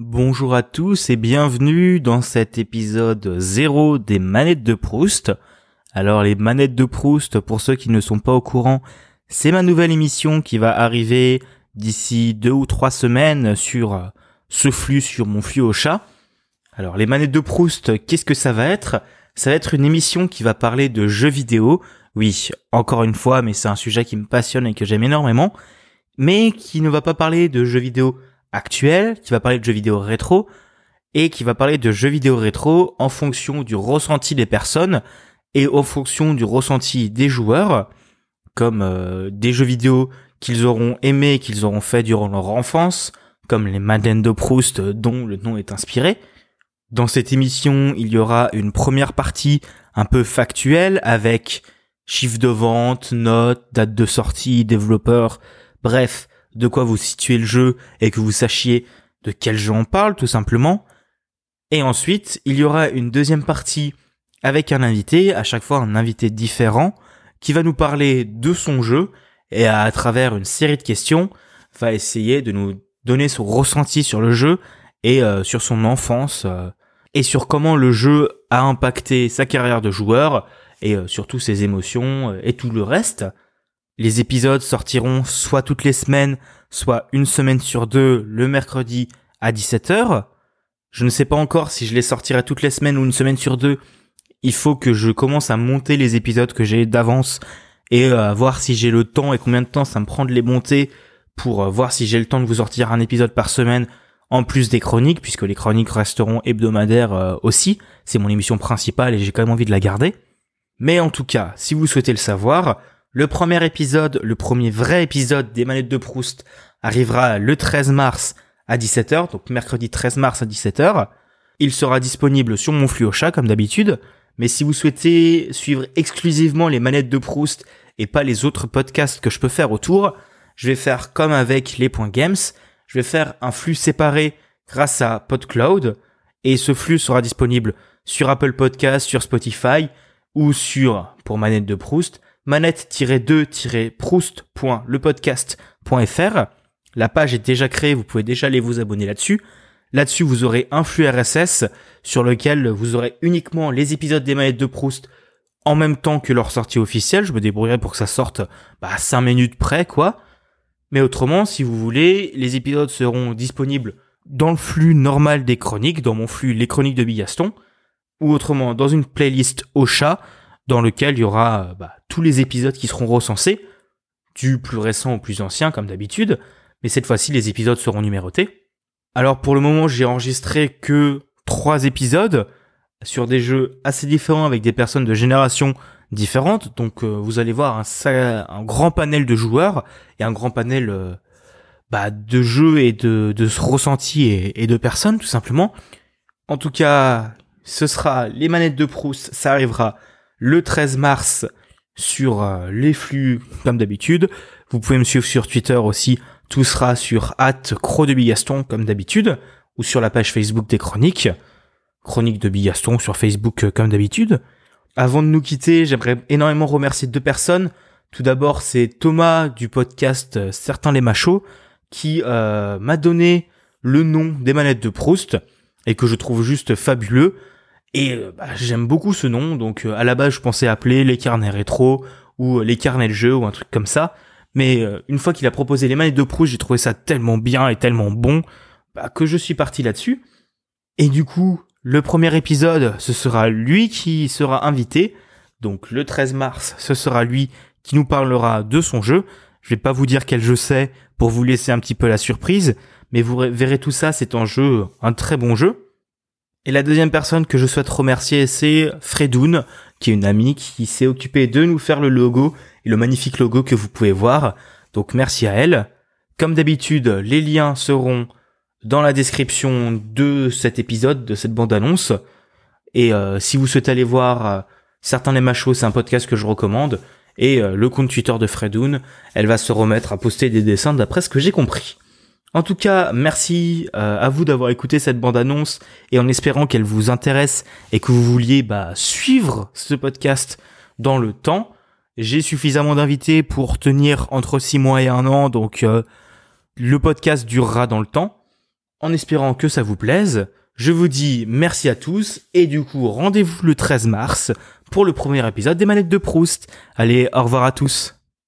Bonjour à tous et bienvenue dans cet épisode 0 des manettes de Proust. Alors les manettes de Proust, pour ceux qui ne sont pas au courant, c'est ma nouvelle émission qui va arriver d'ici deux ou trois semaines sur ce flux, sur mon flux au chat. Alors les manettes de Proust, qu'est-ce que ça va être? Ça va être une émission qui va parler de jeux vidéo. Oui, encore une fois, mais c'est un sujet qui me passionne et que j'aime énormément. Mais qui ne va pas parler de jeux vidéo actuel, qui va parler de jeux vidéo rétro, et qui va parler de jeux vidéo rétro en fonction du ressenti des personnes et en fonction du ressenti des joueurs, comme euh, des jeux vidéo qu'ils auront aimés, qu'ils auront fait durant leur enfance, comme les Madeleine de Proust dont le nom est inspiré. Dans cette émission, il y aura une première partie un peu factuelle avec chiffre de vente, notes, date de sortie, développeur, bref, de quoi vous situez le jeu et que vous sachiez de quel jeu on parle tout simplement. Et ensuite, il y aura une deuxième partie avec un invité, à chaque fois un invité différent, qui va nous parler de son jeu et à, travers une série de questions, va essayer de nous donner son ressenti sur le jeu et euh, sur son enfance euh, et sur comment le jeu a impacté sa carrière de joueur et euh, surtout ses émotions et tout le reste. Les épisodes sortiront soit toutes les semaines, soit une semaine sur deux le mercredi à 17h. Je ne sais pas encore si je les sortirai toutes les semaines ou une semaine sur deux. Il faut que je commence à monter les épisodes que j'ai d'avance et euh, voir si j'ai le temps et combien de temps ça me prend de les monter pour euh, voir si j'ai le temps de vous sortir un épisode par semaine en plus des chroniques puisque les chroniques resteront hebdomadaires euh, aussi. C'est mon émission principale et j'ai quand même envie de la garder. Mais en tout cas, si vous souhaitez le savoir, le premier épisode, le premier vrai épisode des manettes de Proust arrivera le 13 mars à 17h, donc mercredi 13 mars à 17h. Il sera disponible sur mon flux au chat comme d'habitude, mais si vous souhaitez suivre exclusivement les manettes de Proust et pas les autres podcasts que je peux faire autour, je vais faire comme avec les points games, je vais faire un flux séparé grâce à PodCloud. Et ce flux sera disponible sur Apple Podcast, sur Spotify ou sur pour manettes de Proust manette-2-proust.lepodcast.fr. La page est déjà créée, vous pouvez déjà aller vous abonner là-dessus. Là-dessus, vous aurez un flux RSS sur lequel vous aurez uniquement les épisodes des manettes de Proust en même temps que leur sortie officielle. Je me débrouillerai pour que ça sorte bah, 5 minutes près, quoi. Mais autrement, si vous voulez, les épisodes seront disponibles dans le flux normal des chroniques, dans mon flux Les Chroniques de Bigaston, ou autrement dans une playlist au chat, dans lequel il y aura bah, tous les épisodes qui seront recensés, du plus récent au plus ancien comme d'habitude, mais cette fois-ci les épisodes seront numérotés. Alors pour le moment j'ai enregistré que trois épisodes sur des jeux assez différents avec des personnes de générations différentes, donc euh, vous allez voir un, grand panel de joueurs et un grand panel euh, bah, de jeux et de, ressentis et de personnes tout simplement. En tout cas, ce sera les manettes de Proust, ça arrivera le 13 mars sur euh, les flux comme d'habitude. Vous pouvez me suivre sur Twitter aussi. Tout sera sur at de Bigaston comme d'habitude ou sur la page Facebook des chroniques. Chronique de Bigaston sur Facebook euh, comme d'habitude. Avant de nous quitter, j'aimerais énormément remercier deux personnes. Tout d'abord, c'est Thomas du podcast euh, Certains les machos qui m'a donné le nom des manettes de Proust et que je trouve juste fabuleux. Et euh, bah, j'aime beaucoup ce nom, donc euh, à la base je pensais appeler les carnets rétro ou euh, les carnets de jeu ou un truc comme ça. Mais une fois qu'il a proposé les manettes de Proust, j'ai trouvé ça tellement bien et tellement bon bah, que je suis parti là-dessus. Et du coup, le premier épisode, ce sera lui qui sera invité. Donc le 13 mars, ce sera lui qui nous parlera de son jeu. Je vais pas vous dire quel jeu c'est pour vous laisser un petit peu la surprise, mais vous verrez tout ça, c'est un jeu, un très bon jeu. Et la deuxième personne que je souhaite remercier, c'est Fredoun, qui est une amie qui s'est occupée de nous faire le logo et le magnifique logo que vous pouvez voir. Donc merci à elle. Comme d'habitude, les liens seront dans la description de cet épisode, de cette bande-annonce. Et euh, si vous souhaitez aller voir euh, Certains les machos, c'est un podcast que je recommande. Et euh, le compte Twitter de Fredoun, elle va se remettre à poster des dessins d'après ce que j'ai compris. En tout cas, merci euh, à vous d'avoir écouté cette bande-annonce et en espérant qu'elle vous intéresse et que vous vouliez bah, suivre ce podcast dans le temps. J'ai suffisamment d'invités pour tenir entre 6 mois et un an, donc euh, le podcast durera dans le temps. en espérant que ça vous plaise. Je vous dis merci à tous et du coup rendez-vous le 13 mars pour le premier épisode des manettes de Proust. Allez, au revoir à tous.